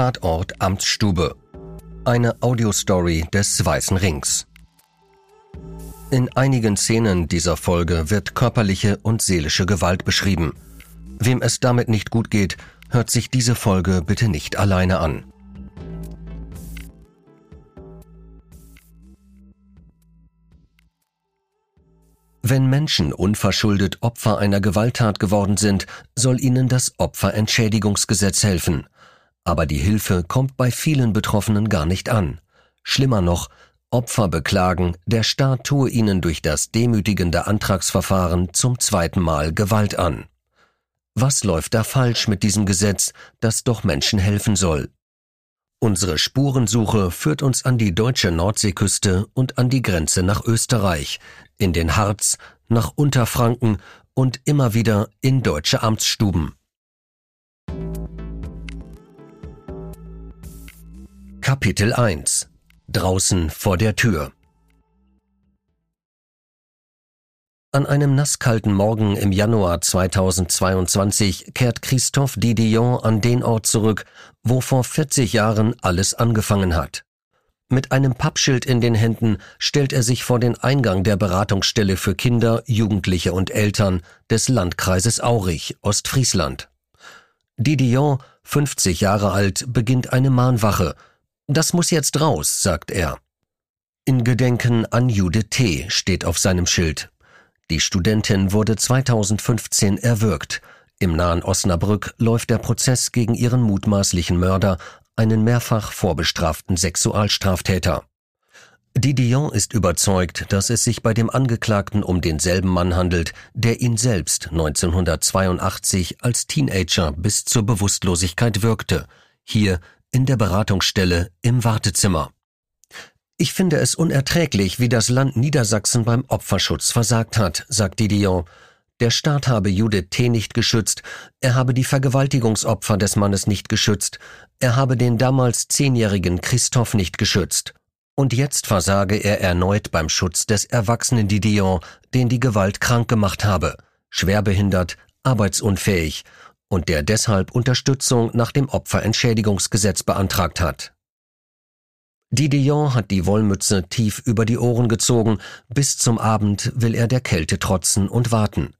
Tatort Amtsstube. Eine Audiostory des Weißen Rings. In einigen Szenen dieser Folge wird körperliche und seelische Gewalt beschrieben. Wem es damit nicht gut geht, hört sich diese Folge bitte nicht alleine an. Wenn Menschen unverschuldet Opfer einer Gewalttat geworden sind, soll ihnen das Opferentschädigungsgesetz helfen. Aber die Hilfe kommt bei vielen Betroffenen gar nicht an. Schlimmer noch, Opfer beklagen, der Staat tue ihnen durch das demütigende Antragsverfahren zum zweiten Mal Gewalt an. Was läuft da falsch mit diesem Gesetz, das doch Menschen helfen soll? Unsere Spurensuche führt uns an die deutsche Nordseeküste und an die Grenze nach Österreich, in den Harz, nach Unterfranken und immer wieder in deutsche Amtsstuben. Kapitel 1 Draußen vor der Tür An einem nasskalten Morgen im Januar 2022 kehrt Christophe Didion an den Ort zurück, wo vor 40 Jahren alles angefangen hat. Mit einem Pappschild in den Händen stellt er sich vor den Eingang der Beratungsstelle für Kinder, Jugendliche und Eltern des Landkreises Aurich, Ostfriesland. Didion, 50 Jahre alt, beginnt eine Mahnwache. Das muss jetzt raus, sagt er. In Gedenken an Jude T. steht auf seinem Schild. Die Studentin wurde 2015 erwürgt. Im nahen Osnabrück läuft der Prozess gegen ihren mutmaßlichen Mörder, einen mehrfach vorbestraften Sexualstraftäter. Didion ist überzeugt, dass es sich bei dem Angeklagten um denselben Mann handelt, der ihn selbst 1982 als Teenager bis zur Bewusstlosigkeit wirkte, hier in der Beratungsstelle im Wartezimmer. Ich finde es unerträglich, wie das Land Niedersachsen beim Opferschutz versagt hat, sagt Didion. Der Staat habe Judith T. nicht geschützt, er habe die Vergewaltigungsopfer des Mannes nicht geschützt, er habe den damals zehnjährigen Christoph nicht geschützt. Und jetzt versage er erneut beim Schutz des erwachsenen Didion, den die Gewalt krank gemacht habe, schwerbehindert, arbeitsunfähig und der deshalb Unterstützung nach dem Opferentschädigungsgesetz beantragt hat. Didion hat die Wollmütze tief über die Ohren gezogen, bis zum Abend will er der Kälte trotzen und warten.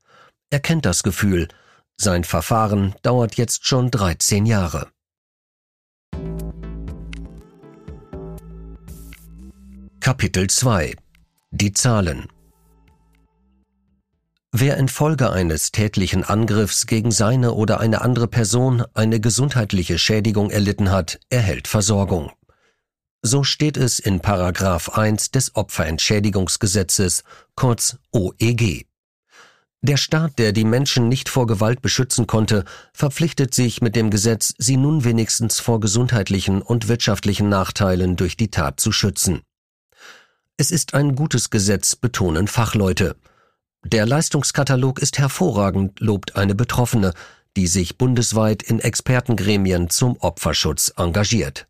Er kennt das Gefühl, sein Verfahren dauert jetzt schon 13 Jahre. Kapitel 2 Die Zahlen Wer infolge eines tätlichen Angriffs gegen seine oder eine andere Person eine gesundheitliche Schädigung erlitten hat, erhält Versorgung. So steht es in Paragraph 1 des Opferentschädigungsgesetzes, kurz OEG. Der Staat, der die Menschen nicht vor Gewalt beschützen konnte, verpflichtet sich mit dem Gesetz, sie nun wenigstens vor gesundheitlichen und wirtschaftlichen Nachteilen durch die Tat zu schützen. Es ist ein gutes Gesetz, betonen Fachleute. Der Leistungskatalog ist hervorragend, lobt eine Betroffene, die sich bundesweit in Expertengremien zum Opferschutz engagiert.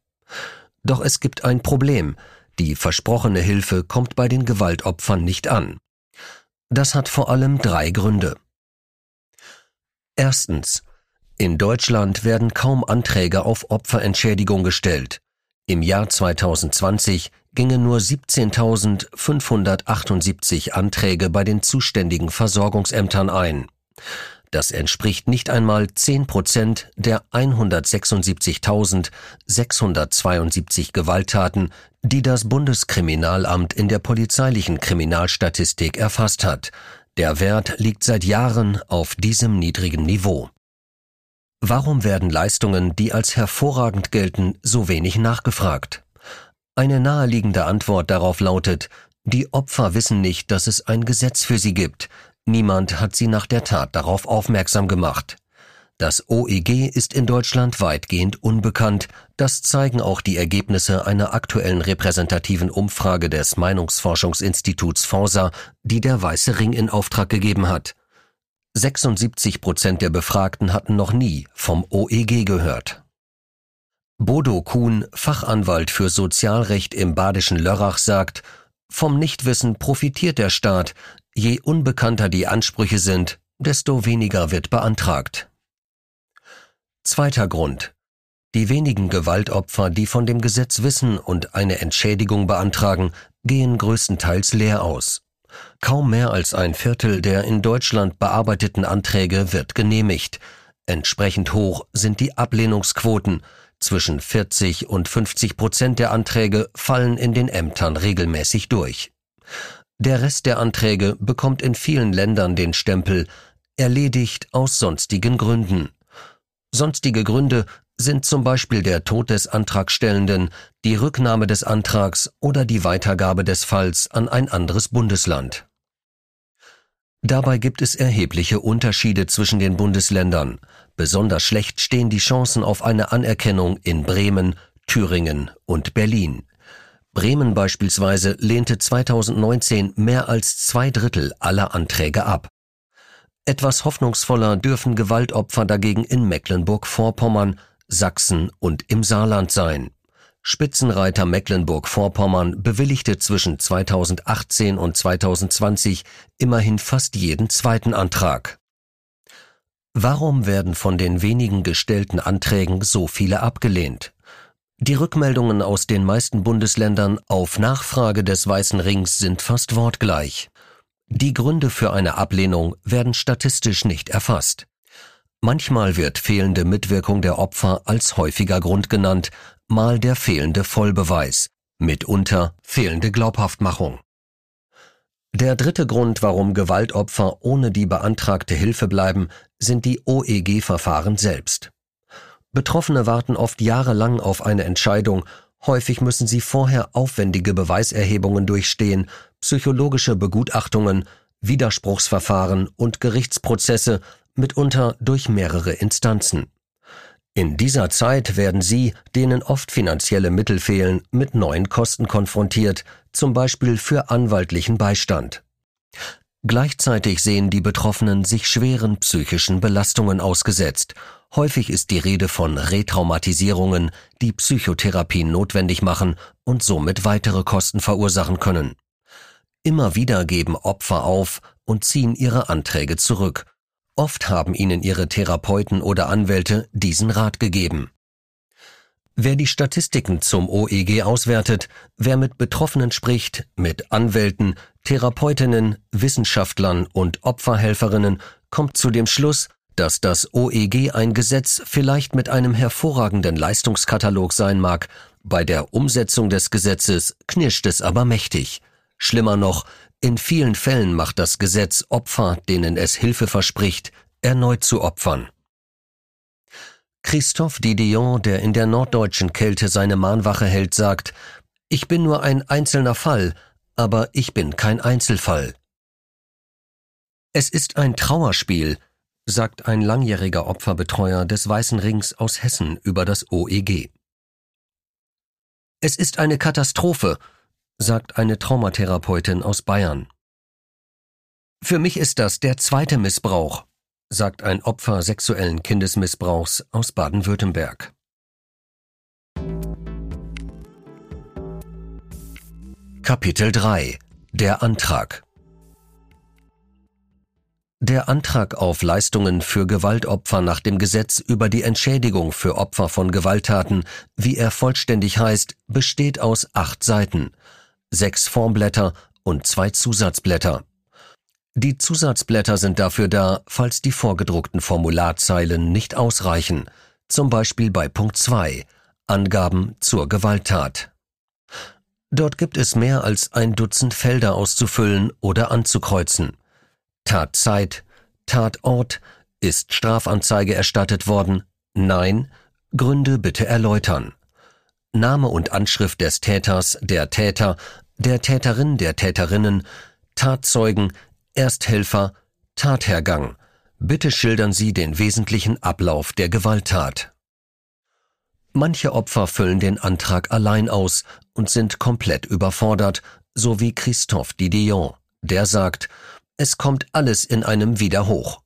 Doch es gibt ein Problem. Die versprochene Hilfe kommt bei den Gewaltopfern nicht an. Das hat vor allem drei Gründe. Erstens. In Deutschland werden kaum Anträge auf Opferentschädigung gestellt. Im Jahr 2020 gingen nur 17.578 Anträge bei den zuständigen Versorgungsämtern ein. Das entspricht nicht einmal 10 Prozent der 176.672 Gewalttaten, die das Bundeskriminalamt in der polizeilichen Kriminalstatistik erfasst hat. Der Wert liegt seit Jahren auf diesem niedrigen Niveau. Warum werden Leistungen, die als hervorragend gelten, so wenig nachgefragt? Eine naheliegende Antwort darauf lautet, die Opfer wissen nicht, dass es ein Gesetz für sie gibt, Niemand hat sie nach der Tat darauf aufmerksam gemacht. Das OEG ist in Deutschland weitgehend unbekannt, das zeigen auch die Ergebnisse einer aktuellen repräsentativen Umfrage des Meinungsforschungsinstituts Forsa, die der Weiße Ring in Auftrag gegeben hat. 76 Prozent der Befragten hatten noch nie vom OEG gehört. Bodo Kuhn, Fachanwalt für Sozialrecht im badischen Lörrach, sagt, vom Nichtwissen profitiert der Staat, Je unbekannter die Ansprüche sind, desto weniger wird beantragt. Zweiter Grund. Die wenigen Gewaltopfer, die von dem Gesetz wissen und eine Entschädigung beantragen, gehen größtenteils leer aus. Kaum mehr als ein Viertel der in Deutschland bearbeiteten Anträge wird genehmigt. Entsprechend hoch sind die Ablehnungsquoten. Zwischen 40 und 50 Prozent der Anträge fallen in den Ämtern regelmäßig durch. Der Rest der Anträge bekommt in vielen Ländern den Stempel erledigt aus sonstigen Gründen. Sonstige Gründe sind zum Beispiel der Tod des Antragstellenden, die Rücknahme des Antrags oder die Weitergabe des Falls an ein anderes Bundesland. Dabei gibt es erhebliche Unterschiede zwischen den Bundesländern. Besonders schlecht stehen die Chancen auf eine Anerkennung in Bremen, Thüringen und Berlin. Bremen beispielsweise lehnte 2019 mehr als zwei Drittel aller Anträge ab. Etwas hoffnungsvoller dürfen Gewaltopfer dagegen in Mecklenburg-Vorpommern, Sachsen und im Saarland sein. Spitzenreiter Mecklenburg-Vorpommern bewilligte zwischen 2018 und 2020 immerhin fast jeden zweiten Antrag. Warum werden von den wenigen gestellten Anträgen so viele abgelehnt? Die Rückmeldungen aus den meisten Bundesländern auf Nachfrage des Weißen Rings sind fast wortgleich. Die Gründe für eine Ablehnung werden statistisch nicht erfasst. Manchmal wird fehlende Mitwirkung der Opfer als häufiger Grund genannt, mal der fehlende Vollbeweis, mitunter fehlende Glaubhaftmachung. Der dritte Grund, warum Gewaltopfer ohne die beantragte Hilfe bleiben, sind die OEG-Verfahren selbst. Betroffene warten oft jahrelang auf eine Entscheidung, häufig müssen sie vorher aufwendige Beweiserhebungen durchstehen, psychologische Begutachtungen, Widerspruchsverfahren und Gerichtsprozesse, mitunter durch mehrere Instanzen. In dieser Zeit werden sie, denen oft finanzielle Mittel fehlen, mit neuen Kosten konfrontiert, zum Beispiel für anwaltlichen Beistand. Gleichzeitig sehen die Betroffenen sich schweren psychischen Belastungen ausgesetzt. Häufig ist die Rede von Retraumatisierungen, die Psychotherapien notwendig machen und somit weitere Kosten verursachen können. Immer wieder geben Opfer auf und ziehen ihre Anträge zurück, Oft haben ihnen ihre Therapeuten oder Anwälte diesen Rat gegeben. Wer die Statistiken zum OEG auswertet, wer mit Betroffenen spricht, mit Anwälten, Therapeutinnen, Wissenschaftlern und Opferhelferinnen, kommt zu dem Schluss, dass das OEG ein Gesetz vielleicht mit einem hervorragenden Leistungskatalog sein mag, bei der Umsetzung des Gesetzes knirscht es aber mächtig. Schlimmer noch, in vielen Fällen macht das Gesetz Opfer, denen es Hilfe verspricht, erneut zu Opfern. Christophe Didion, der in der norddeutschen Kälte seine Mahnwache hält, sagt, ich bin nur ein einzelner Fall, aber ich bin kein Einzelfall. Es ist ein Trauerspiel, sagt ein langjähriger Opferbetreuer des Weißen Rings aus Hessen über das OEG. Es ist eine Katastrophe, sagt eine Traumatherapeutin aus Bayern. Für mich ist das der zweite Missbrauch, sagt ein Opfer sexuellen Kindesmissbrauchs aus Baden-Württemberg. Kapitel 3 Der Antrag der Antrag auf Leistungen für Gewaltopfer nach dem Gesetz über die Entschädigung für Opfer von Gewalttaten, wie er vollständig heißt, besteht aus acht Seiten sechs Formblätter und zwei Zusatzblätter. Die Zusatzblätter sind dafür da, falls die vorgedruckten Formularzeilen nicht ausreichen, zum Beispiel bei Punkt 2 Angaben zur Gewalttat. Dort gibt es mehr als ein Dutzend Felder auszufüllen oder anzukreuzen. Tatzeit, Tatort, ist Strafanzeige erstattet worden? Nein, Gründe bitte erläutern. Name und Anschrift des Täters, der Täter, der Täterin, der Täterinnen, Tatzeugen, Ersthelfer, Tathergang. Bitte schildern Sie den wesentlichen Ablauf der Gewalttat. Manche Opfer füllen den Antrag allein aus und sind komplett überfordert, so wie Christophe Didion, der sagt, es kommt alles in einem wieder hoch.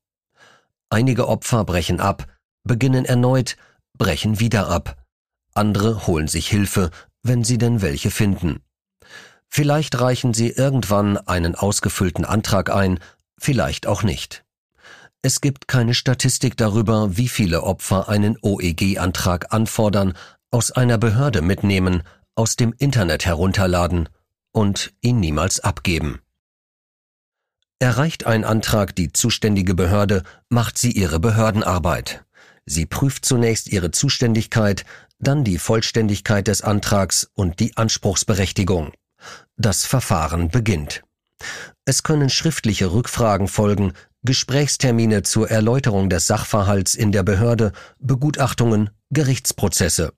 Einige Opfer brechen ab, beginnen erneut, brechen wieder ab. Andere holen sich Hilfe, wenn sie denn welche finden. Vielleicht reichen sie irgendwann einen ausgefüllten Antrag ein, vielleicht auch nicht. Es gibt keine Statistik darüber, wie viele Opfer einen OEG-Antrag anfordern, aus einer Behörde mitnehmen, aus dem Internet herunterladen und ihn niemals abgeben. Erreicht ein Antrag die zuständige Behörde, macht sie ihre Behördenarbeit. Sie prüft zunächst ihre Zuständigkeit, dann die Vollständigkeit des Antrags und die Anspruchsberechtigung. Das Verfahren beginnt. Es können schriftliche Rückfragen folgen, Gesprächstermine zur Erläuterung des Sachverhalts in der Behörde, Begutachtungen, Gerichtsprozesse.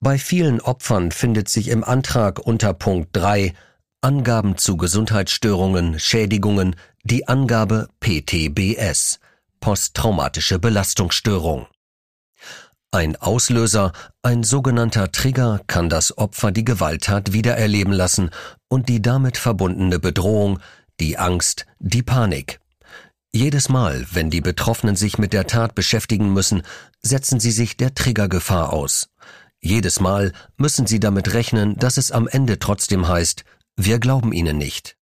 Bei vielen Opfern findet sich im Antrag unter Punkt 3 Angaben zu Gesundheitsstörungen, Schädigungen, die Angabe PTBS, posttraumatische Belastungsstörung. Ein Auslöser, ein sogenannter Trigger kann das Opfer die Gewalttat wiedererleben lassen und die damit verbundene Bedrohung, die Angst, die Panik. Jedes Mal, wenn die Betroffenen sich mit der Tat beschäftigen müssen, setzen sie sich der Triggergefahr aus. Jedes Mal müssen sie damit rechnen, dass es am Ende trotzdem heißt, wir glauben ihnen nicht.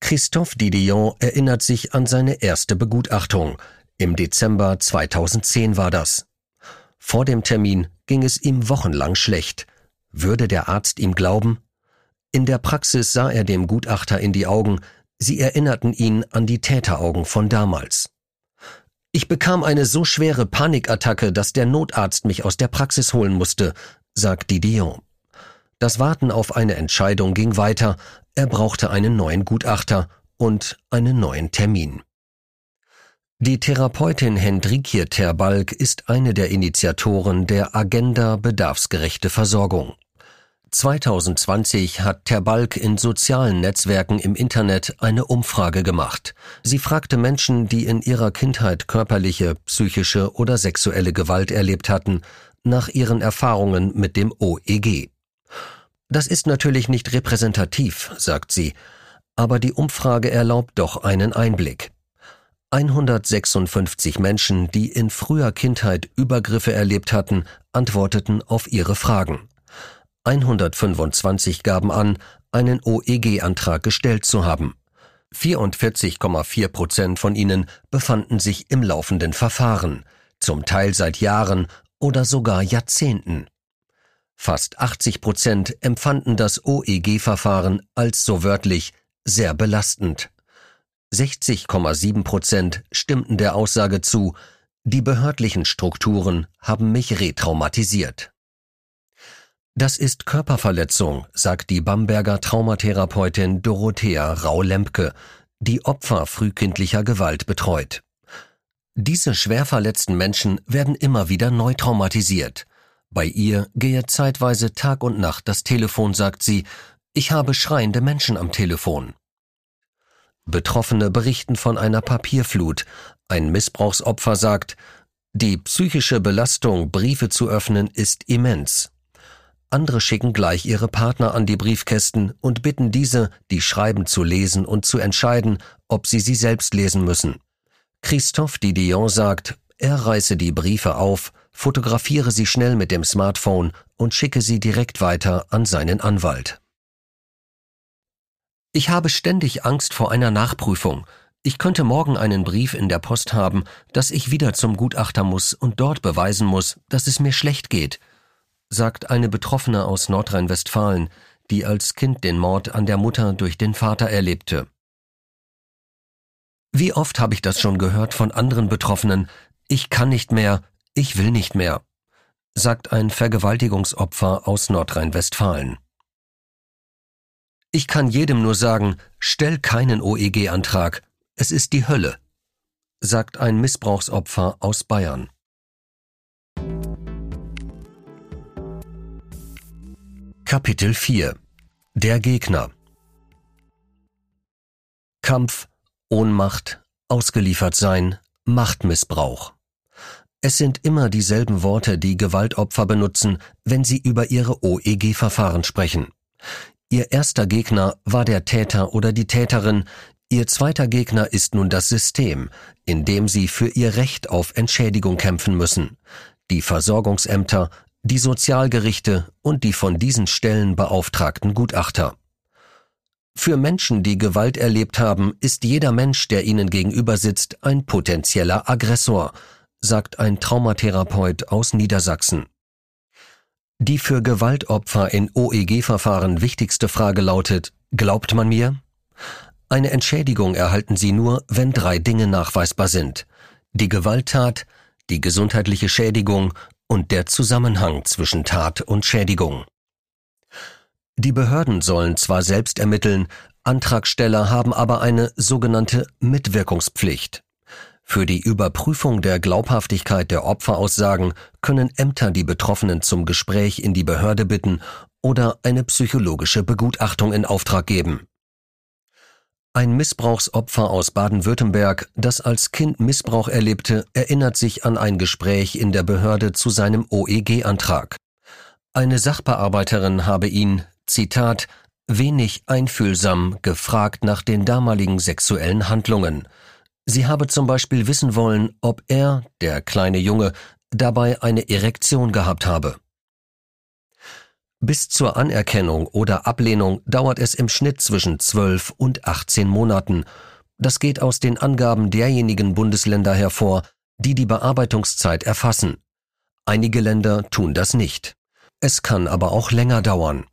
Christophe Didion erinnert sich an seine erste Begutachtung. Im Dezember 2010 war das. Vor dem Termin ging es ihm wochenlang schlecht. Würde der Arzt ihm glauben? In der Praxis sah er dem Gutachter in die Augen, sie erinnerten ihn an die Täteraugen von damals. Ich bekam eine so schwere Panikattacke, dass der Notarzt mich aus der Praxis holen musste, sagt Didion. Das Warten auf eine Entscheidung ging weiter, er brauchte einen neuen Gutachter und einen neuen Termin. Die Therapeutin Hendrikje Terbalk ist eine der Initiatoren der Agenda Bedarfsgerechte Versorgung. 2020 hat Terbalk in sozialen Netzwerken im Internet eine Umfrage gemacht. Sie fragte Menschen, die in ihrer Kindheit körperliche, psychische oder sexuelle Gewalt erlebt hatten, nach ihren Erfahrungen mit dem OEG. Das ist natürlich nicht repräsentativ, sagt sie, aber die Umfrage erlaubt doch einen Einblick. 156 Menschen, die in früher Kindheit Übergriffe erlebt hatten, antworteten auf ihre Fragen. 125 gaben an, einen OEG-Antrag gestellt zu haben. 44,4 Prozent von ihnen befanden sich im laufenden Verfahren, zum Teil seit Jahren oder sogar Jahrzehnten. Fast 80 Prozent empfanden das OEG-Verfahren als so wörtlich sehr belastend. 60,7 Prozent stimmten der Aussage zu, die behördlichen Strukturen haben mich retraumatisiert. Das ist Körperverletzung, sagt die Bamberger Traumatherapeutin Dorothea Rau-Lempke, die Opfer frühkindlicher Gewalt betreut. Diese schwer verletzten Menschen werden immer wieder neu traumatisiert. Bei ihr gehe zeitweise Tag und Nacht das Telefon, sagt sie, ich habe schreiende Menschen am Telefon. Betroffene berichten von einer Papierflut. Ein Missbrauchsopfer sagt, die psychische Belastung, Briefe zu öffnen, ist immens. Andere schicken gleich ihre Partner an die Briefkästen und bitten diese, die Schreiben zu lesen und zu entscheiden, ob sie sie selbst lesen müssen. Christophe Didion sagt, er reiße die Briefe auf, fotografiere sie schnell mit dem Smartphone und schicke sie direkt weiter an seinen Anwalt. Ich habe ständig Angst vor einer Nachprüfung. Ich könnte morgen einen Brief in der Post haben, dass ich wieder zum Gutachter muss und dort beweisen muss, dass es mir schlecht geht, sagt eine Betroffene aus Nordrhein-Westfalen, die als Kind den Mord an der Mutter durch den Vater erlebte. Wie oft habe ich das schon gehört von anderen Betroffenen, ich kann nicht mehr, ich will nicht mehr, sagt ein Vergewaltigungsopfer aus Nordrhein-Westfalen. Ich kann jedem nur sagen, stell keinen OEG-Antrag, es ist die Hölle, sagt ein Missbrauchsopfer aus Bayern. Kapitel 4 Der Gegner Kampf, Ohnmacht, ausgeliefert sein, Machtmissbrauch. Es sind immer dieselben Worte, die Gewaltopfer benutzen, wenn sie über ihre OEG-Verfahren sprechen. Ihr erster Gegner war der Täter oder die Täterin, ihr zweiter Gegner ist nun das System, in dem sie für ihr Recht auf Entschädigung kämpfen müssen. Die Versorgungsämter, die Sozialgerichte und die von diesen Stellen beauftragten Gutachter. Für Menschen, die Gewalt erlebt haben, ist jeder Mensch, der ihnen gegenüber sitzt, ein potenzieller Aggressor, sagt ein Traumatherapeut aus Niedersachsen. Die für Gewaltopfer in OEG-Verfahren wichtigste Frage lautet, glaubt man mir? Eine Entschädigung erhalten sie nur, wenn drei Dinge nachweisbar sind. Die Gewalttat, die gesundheitliche Schädigung und der Zusammenhang zwischen Tat und Schädigung. Die Behörden sollen zwar selbst ermitteln, Antragsteller haben aber eine sogenannte Mitwirkungspflicht. Für die Überprüfung der Glaubhaftigkeit der Opferaussagen können Ämter die Betroffenen zum Gespräch in die Behörde bitten oder eine psychologische Begutachtung in Auftrag geben. Ein Missbrauchsopfer aus Baden-Württemberg, das als Kind Missbrauch erlebte, erinnert sich an ein Gespräch in der Behörde zu seinem OEG-Antrag. Eine Sachbearbeiterin habe ihn, Zitat, wenig einfühlsam gefragt nach den damaligen sexuellen Handlungen. Sie habe zum Beispiel wissen wollen, ob er, der kleine Junge, dabei eine Erektion gehabt habe. Bis zur Anerkennung oder Ablehnung dauert es im Schnitt zwischen 12 und 18 Monaten. Das geht aus den Angaben derjenigen Bundesländer hervor, die die Bearbeitungszeit erfassen. Einige Länder tun das nicht. Es kann aber auch länger dauern.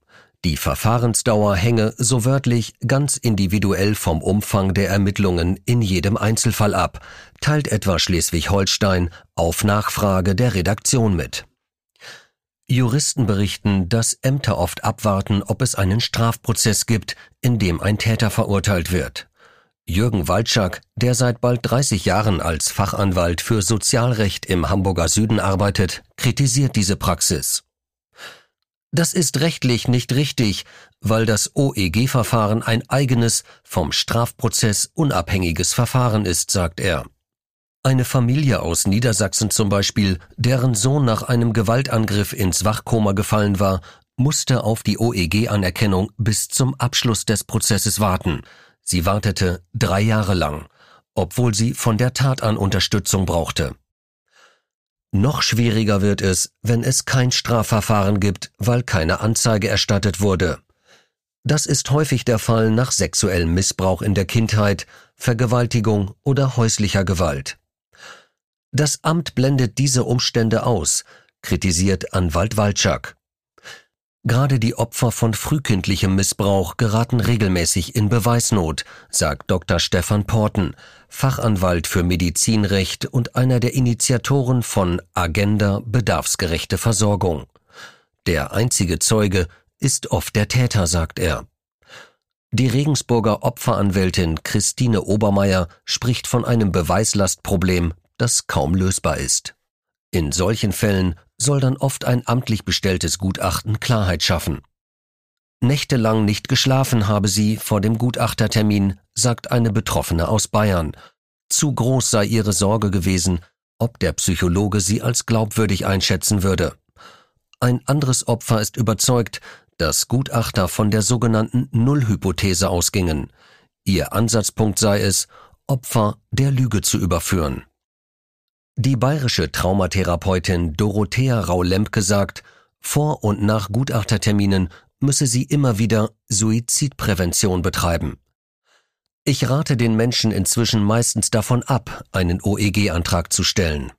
Die Verfahrensdauer hänge, so wörtlich, ganz individuell vom Umfang der Ermittlungen in jedem Einzelfall ab, teilt etwa Schleswig-Holstein auf Nachfrage der Redaktion mit. Juristen berichten, dass Ämter oft abwarten, ob es einen Strafprozess gibt, in dem ein Täter verurteilt wird. Jürgen Waldschak, der seit bald 30 Jahren als Fachanwalt für Sozialrecht im Hamburger Süden arbeitet, kritisiert diese Praxis. Das ist rechtlich nicht richtig, weil das OEG-Verfahren ein eigenes, vom Strafprozess unabhängiges Verfahren ist, sagt er. Eine Familie aus Niedersachsen zum Beispiel, deren Sohn nach einem Gewaltangriff ins Wachkoma gefallen war, musste auf die OEG-Anerkennung bis zum Abschluss des Prozesses warten. Sie wartete drei Jahre lang, obwohl sie von der Tat an Unterstützung brauchte. Noch schwieriger wird es, wenn es kein Strafverfahren gibt, weil keine Anzeige erstattet wurde. Das ist häufig der Fall nach sexuellem Missbrauch in der Kindheit, Vergewaltigung oder häuslicher Gewalt. Das Amt blendet diese Umstände aus, kritisiert Anwalt Walczak. Gerade die Opfer von frühkindlichem Missbrauch geraten regelmäßig in Beweisnot, sagt Dr. Stefan Porten, Fachanwalt für Medizinrecht und einer der Initiatoren von Agenda Bedarfsgerechte Versorgung. Der einzige Zeuge ist oft der Täter, sagt er. Die Regensburger Opferanwältin Christine Obermeier spricht von einem Beweislastproblem, das kaum lösbar ist. In solchen Fällen soll dann oft ein amtlich bestelltes Gutachten Klarheit schaffen. Nächtelang nicht geschlafen habe sie vor dem Gutachtertermin, sagt eine Betroffene aus Bayern. Zu groß sei ihre Sorge gewesen, ob der Psychologe sie als glaubwürdig einschätzen würde. Ein anderes Opfer ist überzeugt, dass Gutachter von der sogenannten Nullhypothese ausgingen. Ihr Ansatzpunkt sei es, Opfer der Lüge zu überführen. Die bayerische Traumatherapeutin Dorothea Rau-Lempke sagt, vor und nach Gutachterterminen müsse sie immer wieder Suizidprävention betreiben. Ich rate den Menschen inzwischen meistens davon ab, einen OEG-Antrag zu stellen.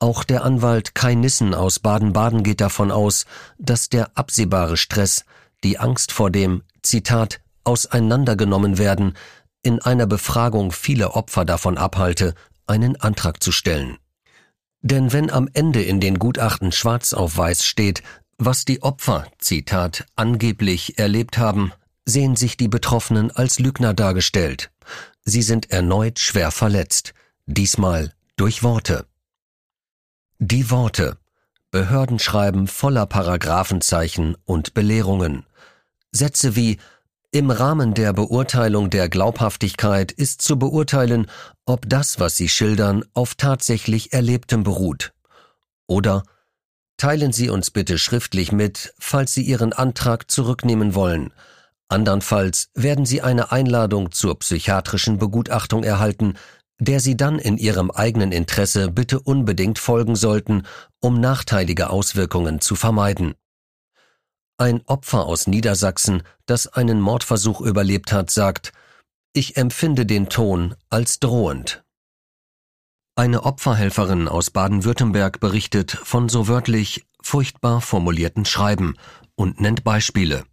Auch der Anwalt Kai Nissen aus Baden-Baden geht davon aus, dass der absehbare Stress, die Angst vor dem, Zitat, auseinandergenommen werden, in einer Befragung viele Opfer davon abhalte, einen Antrag zu stellen. Denn wenn am Ende in den Gutachten schwarz auf weiß steht, was die Opfer, Zitat, angeblich erlebt haben, sehen sich die Betroffenen als Lügner dargestellt. Sie sind erneut schwer verletzt, diesmal durch Worte. Die Worte. Behörden schreiben voller Paragraphenzeichen und Belehrungen. Sätze wie im Rahmen der Beurteilung der Glaubhaftigkeit ist zu beurteilen, ob das, was Sie schildern, auf tatsächlich Erlebtem beruht. Oder Teilen Sie uns bitte schriftlich mit, falls Sie Ihren Antrag zurücknehmen wollen. Andernfalls werden Sie eine Einladung zur psychiatrischen Begutachtung erhalten, der Sie dann in Ihrem eigenen Interesse bitte unbedingt folgen sollten, um nachteilige Auswirkungen zu vermeiden. Ein Opfer aus Niedersachsen, das einen Mordversuch überlebt hat, sagt, ich empfinde den Ton als drohend. Eine Opferhelferin aus Baden-Württemberg berichtet von so wörtlich furchtbar formulierten Schreiben und nennt Beispiele.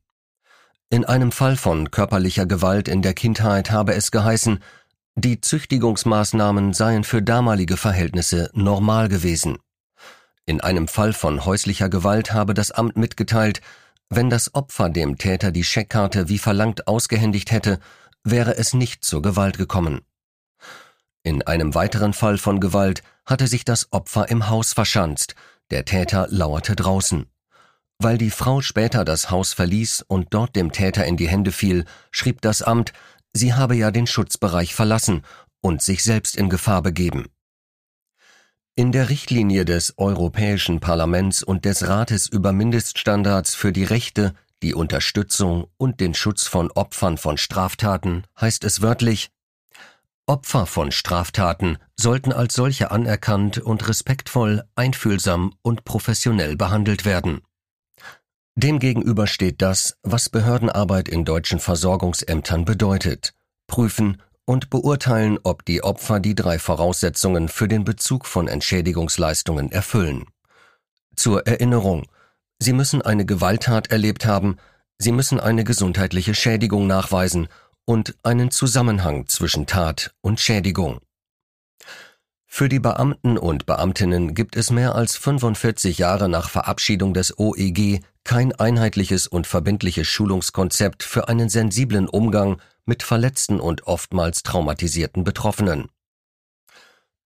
In einem Fall von körperlicher Gewalt in der Kindheit habe es geheißen, die Züchtigungsmaßnahmen seien für damalige Verhältnisse normal gewesen. In einem Fall von häuslicher Gewalt habe das Amt mitgeteilt, wenn das Opfer dem Täter die Scheckkarte wie verlangt ausgehändigt hätte, wäre es nicht zur Gewalt gekommen. In einem weiteren Fall von Gewalt hatte sich das Opfer im Haus verschanzt, der Täter lauerte draußen. Weil die Frau später das Haus verließ und dort dem Täter in die Hände fiel, schrieb das Amt, sie habe ja den Schutzbereich verlassen und sich selbst in Gefahr begeben. In der Richtlinie des Europäischen Parlaments und des Rates über Mindeststandards für die Rechte, die Unterstützung und den Schutz von Opfern von Straftaten heißt es wörtlich Opfer von Straftaten sollten als solche anerkannt und respektvoll, einfühlsam und professionell behandelt werden. Demgegenüber steht das, was Behördenarbeit in deutschen Versorgungsämtern bedeutet. Prüfen, und beurteilen, ob die Opfer die drei Voraussetzungen für den Bezug von Entschädigungsleistungen erfüllen. Zur Erinnerung, Sie müssen eine Gewalttat erlebt haben, Sie müssen eine gesundheitliche Schädigung nachweisen und einen Zusammenhang zwischen Tat und Schädigung. Für die Beamten und Beamtinnen gibt es mehr als 45 Jahre nach Verabschiedung des OEG kein einheitliches und verbindliches Schulungskonzept für einen sensiblen Umgang mit verletzten und oftmals traumatisierten Betroffenen.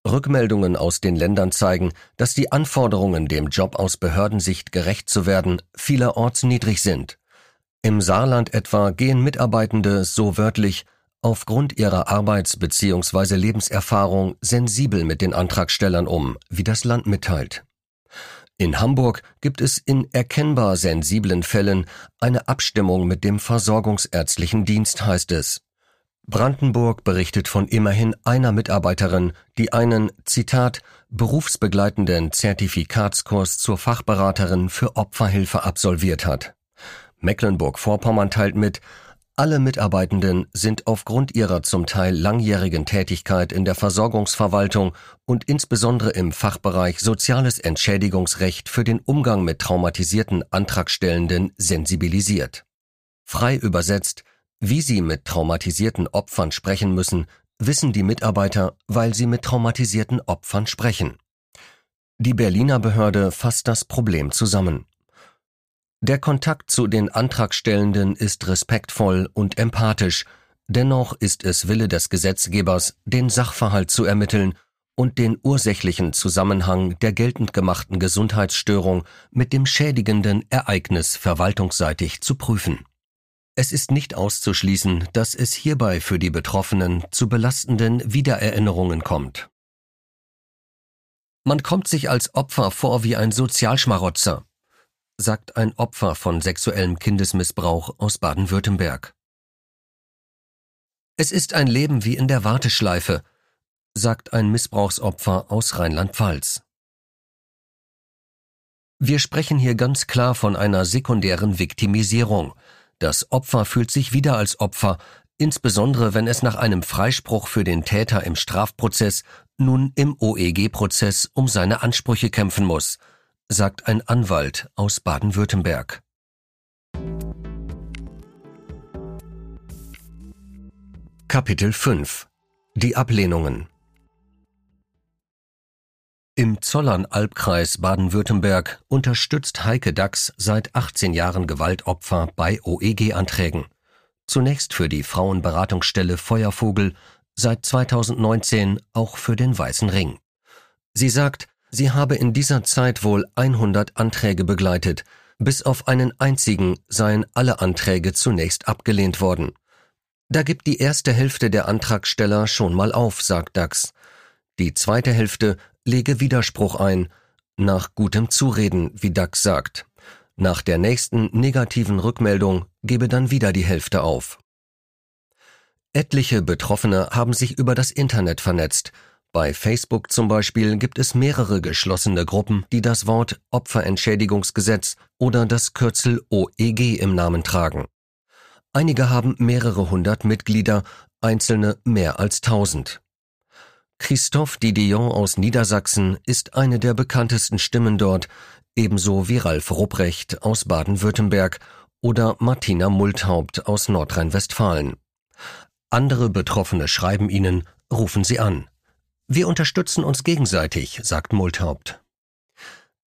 Rückmeldungen aus den Ländern zeigen, dass die Anforderungen, dem Job aus Behördensicht gerecht zu werden, vielerorts niedrig sind. Im Saarland etwa gehen Mitarbeitende so wörtlich aufgrund ihrer Arbeits- bzw. Lebenserfahrung sensibel mit den Antragstellern um, wie das Land mitteilt. In Hamburg gibt es in erkennbar sensiblen Fällen eine Abstimmung mit dem Versorgungsärztlichen Dienst, heißt es. Brandenburg berichtet von immerhin einer Mitarbeiterin, die einen, Zitat, berufsbegleitenden Zertifikatskurs zur Fachberaterin für Opferhilfe absolviert hat. Mecklenburg-Vorpommern teilt mit, alle Mitarbeitenden sind aufgrund ihrer zum Teil langjährigen Tätigkeit in der Versorgungsverwaltung und insbesondere im Fachbereich Soziales Entschädigungsrecht für den Umgang mit traumatisierten Antragstellenden sensibilisiert. Frei übersetzt, wie sie mit traumatisierten Opfern sprechen müssen, wissen die Mitarbeiter, weil sie mit traumatisierten Opfern sprechen. Die Berliner Behörde fasst das Problem zusammen. Der Kontakt zu den Antragstellenden ist respektvoll und empathisch, dennoch ist es Wille des Gesetzgebers, den Sachverhalt zu ermitteln und den ursächlichen Zusammenhang der geltend gemachten Gesundheitsstörung mit dem schädigenden Ereignis verwaltungsseitig zu prüfen. Es ist nicht auszuschließen, dass es hierbei für die Betroffenen zu belastenden Wiedererinnerungen kommt. Man kommt sich als Opfer vor wie ein Sozialschmarotzer, sagt ein Opfer von sexuellem Kindesmissbrauch aus Baden-Württemberg. Es ist ein Leben wie in der Warteschleife, sagt ein Missbrauchsopfer aus Rheinland-Pfalz. Wir sprechen hier ganz klar von einer sekundären Viktimisierung. Das Opfer fühlt sich wieder als Opfer, insbesondere wenn es nach einem Freispruch für den Täter im Strafprozess nun im OEG-Prozess um seine Ansprüche kämpfen muss, sagt ein Anwalt aus Baden-Württemberg. Kapitel 5 Die Ablehnungen Im Zollern-Albkreis Baden-Württemberg unterstützt Heike Dachs seit 18 Jahren Gewaltopfer bei OEG-Anträgen. Zunächst für die Frauenberatungsstelle Feuervogel, seit 2019 auch für den Weißen Ring. Sie sagt, Sie habe in dieser Zeit wohl 100 Anträge begleitet. Bis auf einen einzigen seien alle Anträge zunächst abgelehnt worden. Da gibt die erste Hälfte der Antragsteller schon mal auf, sagt Dax. Die zweite Hälfte lege Widerspruch ein, nach gutem Zureden, wie Dax sagt. Nach der nächsten negativen Rückmeldung gebe dann wieder die Hälfte auf. Etliche Betroffene haben sich über das Internet vernetzt Bei Facebook zum Beispiel gibt es mehrere geschlossene Gruppen, die das Wort Opferentschädigungsgesetz oder das Kürzel OEG im Namen tragen. Einige haben mehrere hundert Mitglieder, einzelne mehr als tausend. Christophe Didion aus Niedersachsen ist eine der bekanntesten Stimmen dort, ebenso wie Ralf Rupprecht aus Baden-Württemberg oder Martina Multhaupt aus Nordrhein-Westfalen. Andere Betroffene schreiben ihnen, rufen sie an. Wir unterstützen uns gegenseitig, sagt Multhaupt.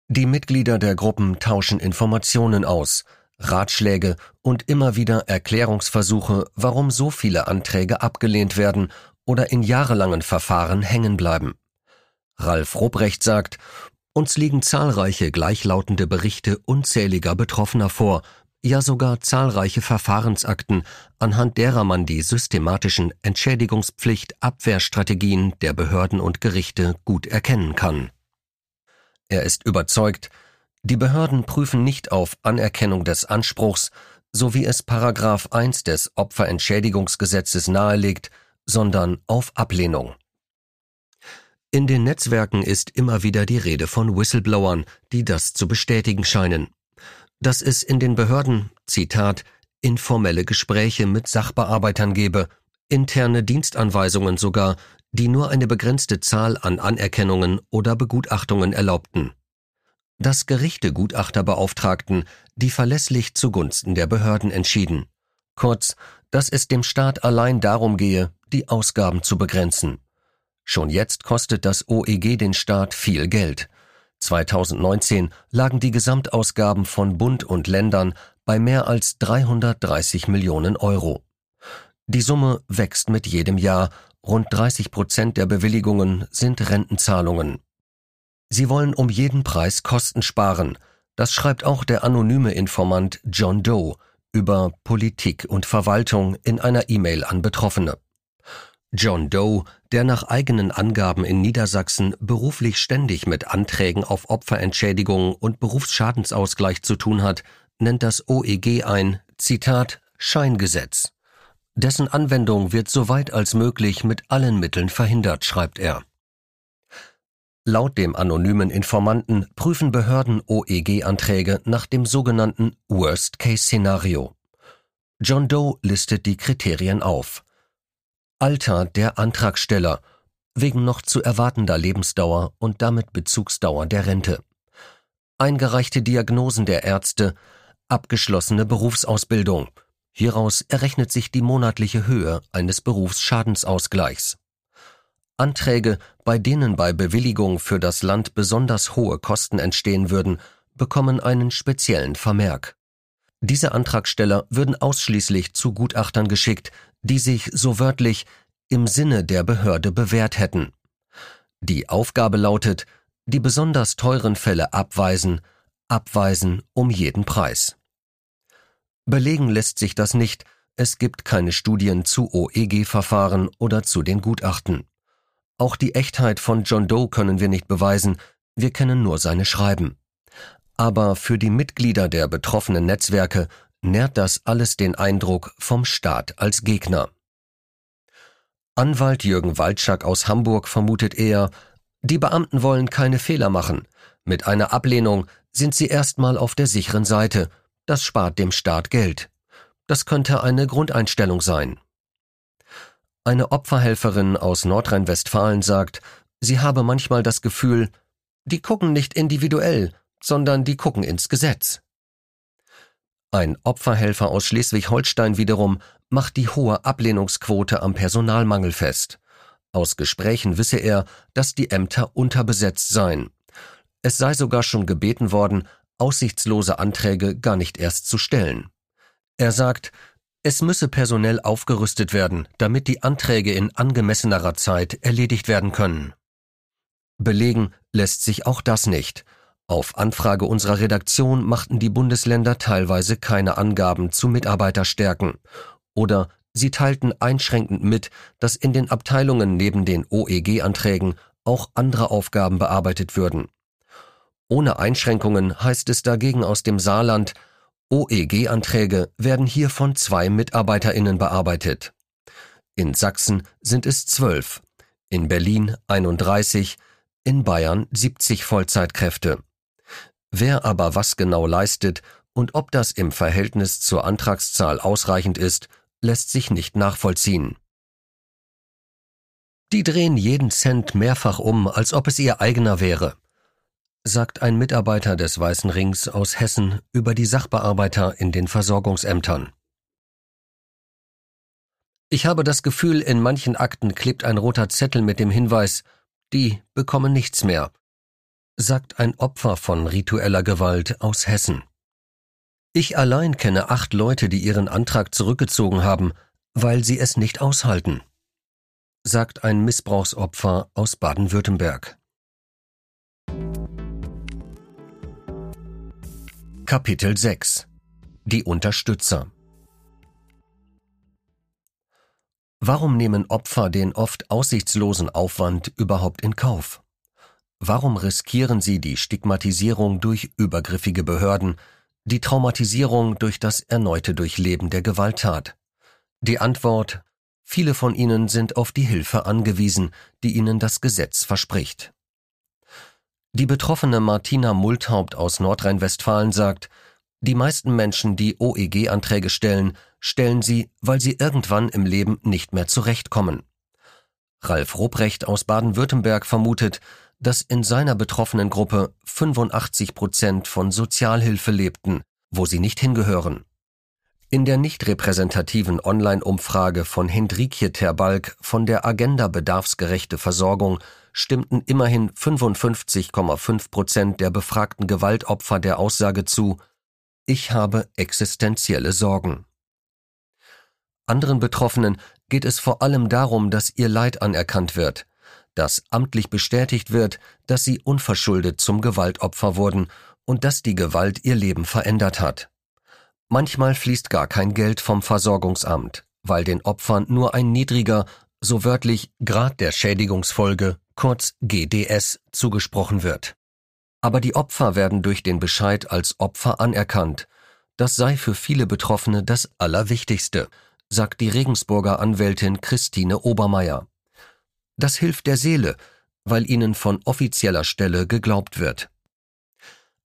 Die Mitglieder der Gruppen tauschen Informationen aus, Ratschläge und immer wieder Erklärungsversuche, warum so viele Anträge abgelehnt werden oder in jahrelangen Verfahren hängen bleiben. Ralf Robrecht sagt, uns liegen zahlreiche gleichlautende Berichte unzähliger Betroffener vor, ja sogar zahlreiche Verfahrensakten, anhand derer man die systematischen Entschädigungspflicht-Abwehrstrategien der Behörden und Gerichte gut erkennen kann. Er ist überzeugt, die Behörden prüfen nicht auf Anerkennung des Anspruchs, so wie es Paragraph 1 des Opferentschädigungsgesetzes nahelegt, sondern auf Ablehnung. In den Netzwerken ist immer wieder die Rede von Whistleblowern, die das zu bestätigen scheinen dass es in den Behörden, Zitat, informelle Gespräche mit Sachbearbeitern gebe, interne Dienstanweisungen sogar, die nur eine begrenzte Zahl an Anerkennungen oder Begutachtungen erlaubten. Dass Gerichte Gutachter beauftragten, die verlässlich zugunsten der Behörden entschieden. Kurz, dass es dem Staat allein darum gehe, die Ausgaben zu begrenzen. Schon jetzt kostet das OEG den Staat viel Geld. 2019 lagen die Gesamtausgaben von Bund und Ländern bei mehr als 330 Millionen Euro. Die Summe wächst mit jedem Jahr, rund 30 Prozent der Bewilligungen sind Rentenzahlungen. Sie wollen um jeden Preis Kosten sparen, das schreibt auch der anonyme Informant John Doe über Politik und Verwaltung in einer E-Mail an Betroffene. John Doe, der nach eigenen Angaben in Niedersachsen beruflich ständig mit Anträgen auf Opferentschädigung und Berufsschadensausgleich zu tun hat, nennt das OEG ein, Zitat, Scheingesetz. Dessen Anwendung wird so weit als möglich mit allen Mitteln verhindert, schreibt er. Laut dem anonymen Informanten prüfen Behörden OEG-Anträge nach dem sogenannten Worst-Case-Szenario. John Doe listet die Kriterien auf. Alter der Antragsteller wegen noch zu erwartender Lebensdauer und damit Bezugsdauer der Rente. Eingereichte Diagnosen der Ärzte, abgeschlossene Berufsausbildung. Hieraus errechnet sich die monatliche Höhe eines Berufsschadensausgleichs. Anträge, bei denen bei Bewilligung für das Land besonders hohe Kosten entstehen würden, bekommen einen speziellen Vermerk. Diese Antragsteller würden ausschließlich zu Gutachtern geschickt, die sich so wörtlich im Sinne der Behörde bewährt hätten. Die Aufgabe lautet, die besonders teuren Fälle abweisen, abweisen um jeden Preis. Belegen lässt sich das nicht, es gibt keine Studien zu OEG-Verfahren oder zu den Gutachten. Auch die Echtheit von John Doe können wir nicht beweisen, wir kennen nur seine Schreiben. Aber für die Mitglieder der betroffenen Netzwerke nährt das alles den Eindruck vom Staat als Gegner. Anwalt Jürgen Waldschak aus Hamburg vermutet eher, die Beamten wollen keine Fehler machen. Mit einer Ablehnung sind sie erstmal auf der sicheren Seite. Das spart dem Staat Geld. Das könnte eine Grundeinstellung sein. Eine Opferhelferin aus Nordrhein-Westfalen sagt, sie habe manchmal das Gefühl, die gucken nicht individuell, sondern die gucken ins Gesetz. Ein Opferhelfer aus Schleswig-Holstein wiederum macht die hohe Ablehnungsquote am Personalmangel fest. Aus Gesprächen wisse er, dass die Ämter unterbesetzt seien. Es sei sogar schon gebeten worden, aussichtslose Anträge gar nicht erst zu stellen. Er sagt, es müsse personell aufgerüstet werden, damit die Anträge in angemessenerer Zeit erledigt werden können. Belegen lässt sich auch das nicht. Auf Anfrage unserer Redaktion machten die Bundesländer teilweise keine Angaben zu Mitarbeiterstärken oder sie teilten einschränkend mit, dass in den Abteilungen neben den OEG-Anträgen auch andere Aufgaben bearbeitet würden. Ohne Einschränkungen heißt es dagegen aus dem Saarland, OEG-Anträge werden hier von zwei MitarbeiterInnen bearbeitet. In Sachsen sind es zwölf, in Berlin 31, in Bayern 70 Vollzeitkräfte. Wer aber was genau leistet und ob das im Verhältnis zur Antragszahl ausreichend ist, lässt sich nicht nachvollziehen. Die drehen jeden Cent mehrfach um, als ob es ihr eigener wäre, sagt ein Mitarbeiter des Weißen Rings aus Hessen über die Sachbearbeiter in den Versorgungsämtern. Ich habe das Gefühl, in manchen Akten klebt ein roter Zettel mit dem Hinweis, die bekommen nichts mehr, sagt ein Opfer von ritueller Gewalt aus Hessen. Ich allein kenne acht Leute, die ihren Antrag zurückgezogen haben, weil sie es nicht aushalten, sagt ein Missbrauchsopfer aus Baden-Württemberg. Kapitel 6 Die Unterstützer Warum nehmen Opfer den oft aussichtslosen Aufwand überhaupt in Kauf? Warum riskieren sie die Stigmatisierung durch übergriffige Behörden, die Traumatisierung durch das erneute Durchleben der Gewalttat? Die Antwort Viele von ihnen sind auf die Hilfe angewiesen, die ihnen das Gesetz verspricht. Die betroffene Martina Multhaupt aus Nordrhein-Westfalen sagt, die meisten Menschen, die OEG-Anträge stellen, stellen sie, weil sie irgendwann im Leben nicht mehr zurechtkommen. Ralf Ruprecht aus Baden-Württemberg vermutet, dass in seiner betroffenen Gruppe 85 Prozent von Sozialhilfe lebten, wo sie nicht hingehören. In der nicht repräsentativen Online-Umfrage von Hendrikje Terbalk von der Agenda Bedarfsgerechte Versorgung stimmten immerhin 55,5 Prozent der befragten Gewaltopfer der Aussage zu, ich habe existenzielle Sorgen. Anderen Betroffenen geht es vor allem darum, dass ihr Leid anerkannt wird, dass amtlich bestätigt wird, dass sie unverschuldet zum Gewaltopfer wurden und dass die Gewalt ihr Leben verändert hat. Manchmal fließt gar kein Geld vom Versorgungsamt, weil den Opfern nur ein niedriger, so wörtlich Grad der Schädigungsfolge, kurz GDS, zugesprochen wird. Aber die Opfer werden durch den Bescheid als Opfer anerkannt. Das sei für viele Betroffene das Allerwichtigste, sagt die Regensburger Anwältin Christine Obermeier. Das hilft der Seele, weil ihnen von offizieller Stelle geglaubt wird.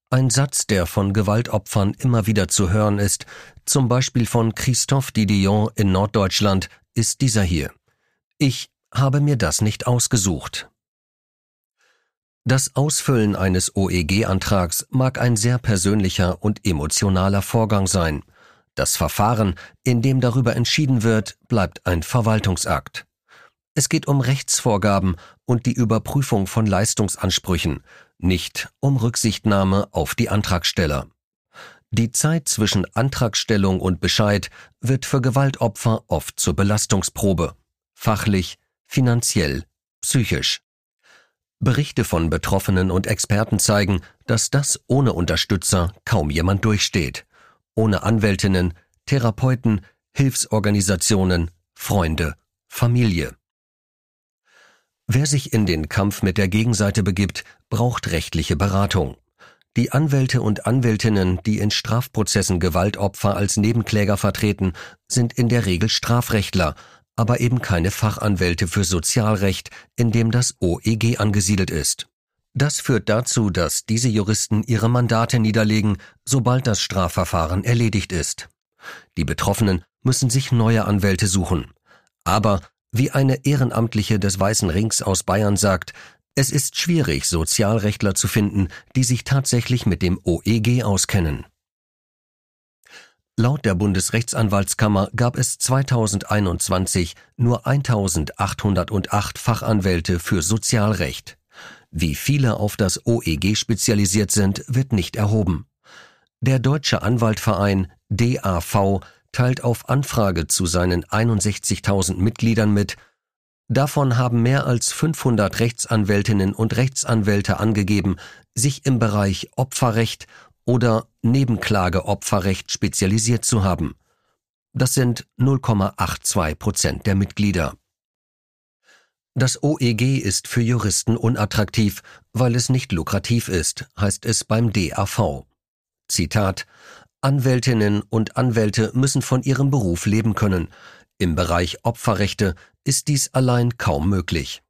Ein Satz, der von Gewaltopfern immer wieder zu hören ist, zum Beispiel von Christophe Didion in Norddeutschland, ist dieser hier. Ich habe mir das nicht ausgesucht. Das Ausfüllen eines OEG-Antrags mag ein sehr persönlicher und emotionaler Vorgang sein. Das Verfahren, in dem darüber entschieden wird, bleibt ein Verwaltungsakt. Es geht um Rechtsvorgaben und die Überprüfung von Leistungsansprüchen, nicht um Rücksichtnahme auf die Antragsteller. Die Zeit zwischen Antragstellung und Bescheid wird für Gewaltopfer oft zur Belastungsprobe. Fachlich, finanziell, psychisch. Berichte von Betroffenen und Experten zeigen, dass das ohne Unterstützer kaum jemand durchsteht. Ohne Anwältinnen, Therapeuten, Hilfsorganisationen, Freunde, Familie. Wer sich in den Kampf mit der Gegenseite begibt, braucht rechtliche Beratung. Die Anwälte und Anwältinnen, die in Strafprozessen Gewaltopfer als Nebenkläger vertreten, sind in der Regel Strafrechtler aber eben keine Fachanwälte für Sozialrecht, in dem das OEG angesiedelt ist. Das führt dazu, dass diese Juristen ihre Mandate niederlegen, sobald das Strafverfahren erledigt ist. Die Betroffenen müssen sich neue Anwälte suchen. Aber, wie eine Ehrenamtliche des Weißen Rings aus Bayern sagt, es ist schwierig, Sozialrechtler zu finden, die sich tatsächlich mit dem OEG auskennen. Laut der Bundesrechtsanwaltskammer gab es 2021 nur 1808 Fachanwälte für Sozialrecht. Wie viele auf das OEG spezialisiert sind, wird nicht erhoben. Der Deutsche Anwaltverein DAV teilt auf Anfrage zu seinen 61.000 Mitgliedern mit, Davon haben mehr als 500 Rechtsanwältinnen und Rechtsanwälte angegeben, sich im Bereich Opferrecht oder Nebenklageopferrecht spezialisiert zu haben. Das sind 0,82 Prozent der Mitglieder. Das OEG ist für Juristen unattraktiv, weil es nicht lukrativ ist, heißt es beim DAV. Zitat Anwältinnen und Anwälte müssen von ihrem Beruf leben können. Im Bereich Opferrechte ist dies allein kaum möglich.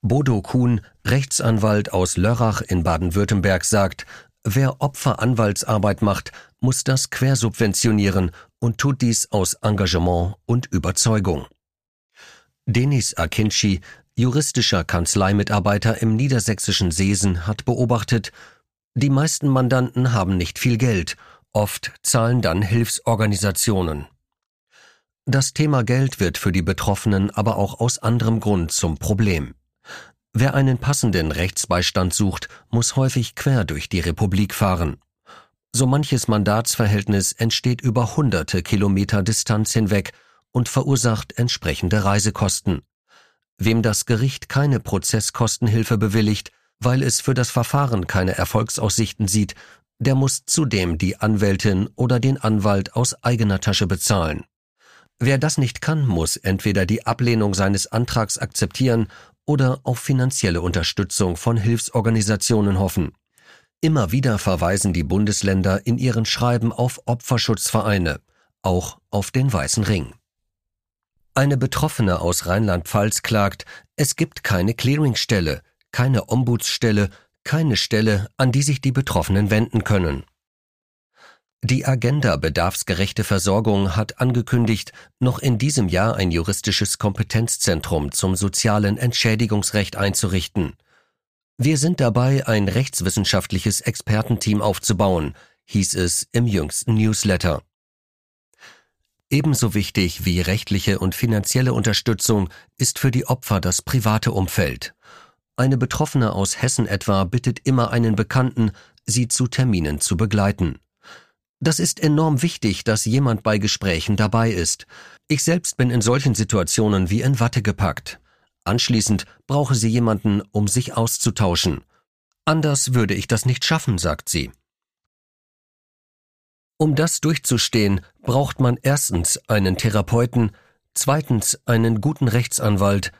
Bodo Kuhn, Rechtsanwalt aus Lörrach in Baden-Württemberg, sagt, wer Opferanwaltsarbeit macht, muss das quersubventionieren und tut dies aus Engagement und Überzeugung. Denis Akinci, juristischer Kanzleimitarbeiter im niedersächsischen Seesen, hat beobachtet, die meisten Mandanten haben nicht viel Geld, oft zahlen dann Hilfsorganisationen. Das Thema Geld wird für die Betroffenen aber auch aus anderem Grund zum Problem. Wer einen passenden Rechtsbeistand sucht, muss häufig quer durch die Republik fahren. So manches Mandatsverhältnis entsteht über hunderte Kilometer Distanz hinweg und verursacht entsprechende Reisekosten. Wem das Gericht keine Prozesskostenhilfe bewilligt, weil es für das Verfahren keine Erfolgsaussichten sieht, der muss zudem die Anwältin oder den Anwalt aus eigener Tasche bezahlen. Wer das nicht kann, muss entweder die Ablehnung seines Antrags akzeptieren oder auf finanzielle Unterstützung von Hilfsorganisationen hoffen. Immer wieder verweisen die Bundesländer in ihren Schreiben auf Opferschutzvereine, auch auf den Weißen Ring. Eine Betroffene aus Rheinland-Pfalz klagt, es gibt keine Clearingstelle, keine Ombudsstelle, keine Stelle, an die sich die Betroffenen wenden können. Die Agenda Bedarfsgerechte Versorgung hat angekündigt, noch in diesem Jahr ein juristisches Kompetenzzentrum zum sozialen Entschädigungsrecht einzurichten. Wir sind dabei, ein rechtswissenschaftliches Expertenteam aufzubauen, hieß es im jüngsten Newsletter. Ebenso wichtig wie rechtliche und finanzielle Unterstützung ist für die Opfer das private Umfeld. Eine Betroffene aus Hessen etwa bittet immer einen Bekannten, sie zu Terminen zu begleiten. Das ist enorm wichtig, dass jemand bei Gesprächen dabei ist. Ich selbst bin in solchen Situationen wie in Watte gepackt. Anschließend brauche sie jemanden, um sich auszutauschen. Anders würde ich das nicht schaffen, sagt sie. Um das durchzustehen, braucht man erstens einen Therapeuten, zweitens einen guten Rechtsanwalt,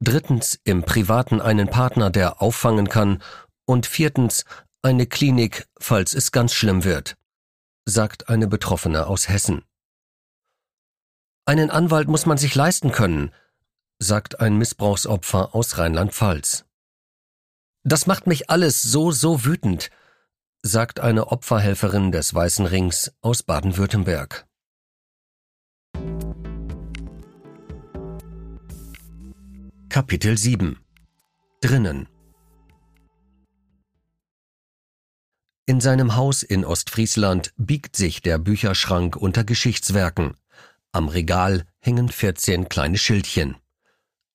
drittens im Privaten einen Partner, der auffangen kann, und viertens eine Klinik, falls es ganz schlimm wird sagt eine Betroffene aus Hessen. Einen Anwalt muss man sich leisten können, sagt ein Missbrauchsopfer aus Rheinland-Pfalz. Das macht mich alles so, so wütend, sagt eine Opferhelferin des Weißen Rings aus Baden-Württemberg. Kapitel 7 Drinnen In seinem Haus in Ostfriesland biegt sich der Bücherschrank unter Geschichtswerken. Am Regal hängen 14 kleine Schildchen.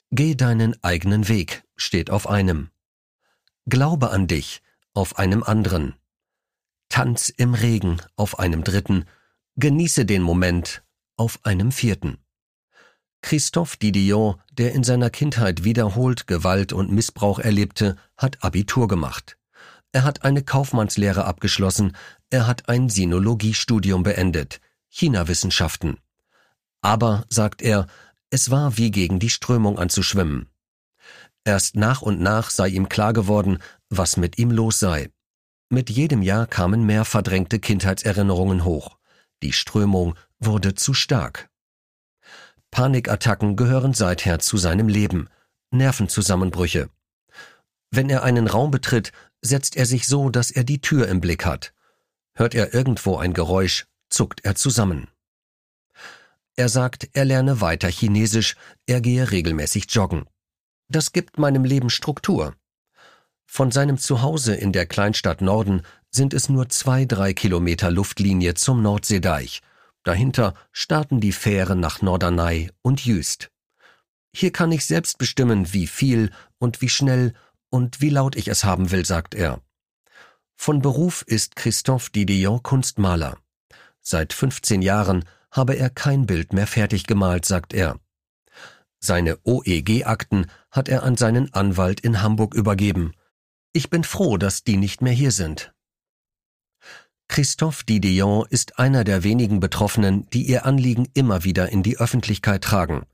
Geh deinen eigenen Weg steht auf einem. Glaube an dich auf einem anderen. Tanz im Regen auf einem dritten. Genieße den Moment auf einem vierten. Christophe Didion, der in seiner Kindheit wiederholt Gewalt und Missbrauch erlebte, hat Abitur gemacht. Er hat eine Kaufmannslehre abgeschlossen, er hat ein Sinologiestudium beendet, China-Wissenschaften. Aber, sagt er, es war wie gegen die Strömung anzuschwimmen. Erst nach und nach sei ihm klar geworden, was mit ihm los sei. Mit jedem Jahr kamen mehr verdrängte Kindheitserinnerungen hoch. Die Strömung wurde zu stark. Panikattacken gehören seither zu seinem Leben, Nervenzusammenbrüche. Wenn er einen Raum betritt, setzt er sich so, dass er die Tür im Blick hat. Hört er irgendwo ein Geräusch, zuckt er zusammen. Er sagt, er lerne weiter Chinesisch, er gehe regelmäßig joggen. Das gibt meinem Leben Struktur. Von seinem Zuhause in der Kleinstadt Norden sind es nur zwei, drei Kilometer Luftlinie zum Nordseedeich. Dahinter starten die Fähren nach Norderney und Jüst. Hier kann ich selbst bestimmen, wie viel und wie schnell und wie laut ich es haben will, sagt er. Von Beruf ist Christophe Didion Kunstmaler. Seit 15 Jahren habe er kein Bild mehr fertig gemalt, sagt er. Seine OEG-Akten hat er an seinen Anwalt in Hamburg übergeben. Ich bin froh, dass die nicht mehr hier sind. Christophe Didion ist einer der wenigen Betroffenen, die ihr Anliegen immer wieder in die Öffentlichkeit tragen.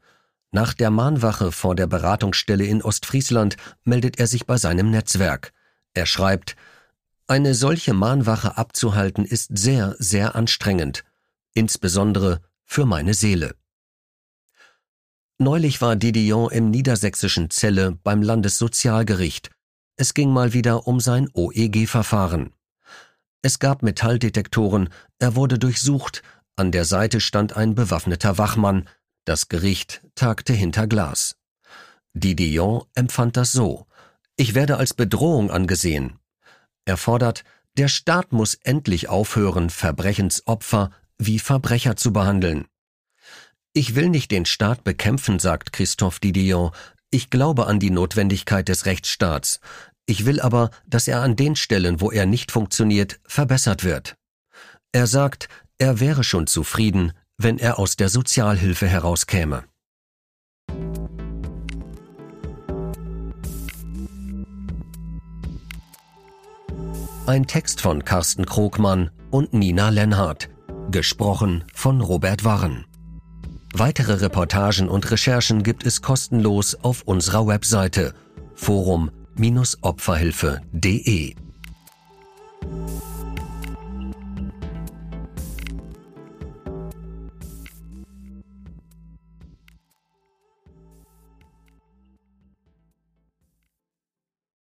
Nach der Mahnwache vor der Beratungsstelle in Ostfriesland meldet er sich bei seinem Netzwerk. Er schreibt, eine solche Mahnwache abzuhalten ist sehr, sehr anstrengend, insbesondere für meine Seele. Neulich war Didion im niedersächsischen Celle beim Landessozialgericht. Es ging mal wieder um sein OEG-Verfahren. Es gab Metalldetektoren, er wurde durchsucht, an der Seite stand ein bewaffneter Wachmann, das Gericht tagte hinter Glas. Didion empfand das so. Ich werde als Bedrohung angesehen. Er fordert, der Staat muss endlich aufhören, Verbrechensopfer wie Verbrecher zu behandeln. Ich will nicht den Staat bekämpfen, sagt Christophe Didion. Ich glaube an die Notwendigkeit des Rechtsstaats. Ich will aber, dass er an den Stellen, wo er nicht funktioniert, verbessert wird. Er sagt, er wäre schon zufrieden, wenn er aus der Sozialhilfe herauskäme. Ein Text von Carsten Krogmann und Nina Lenhardt, gesprochen von Robert Warren. Weitere Reportagen und Recherchen gibt es kostenlos auf unserer Webseite forum-opferhilfe.de.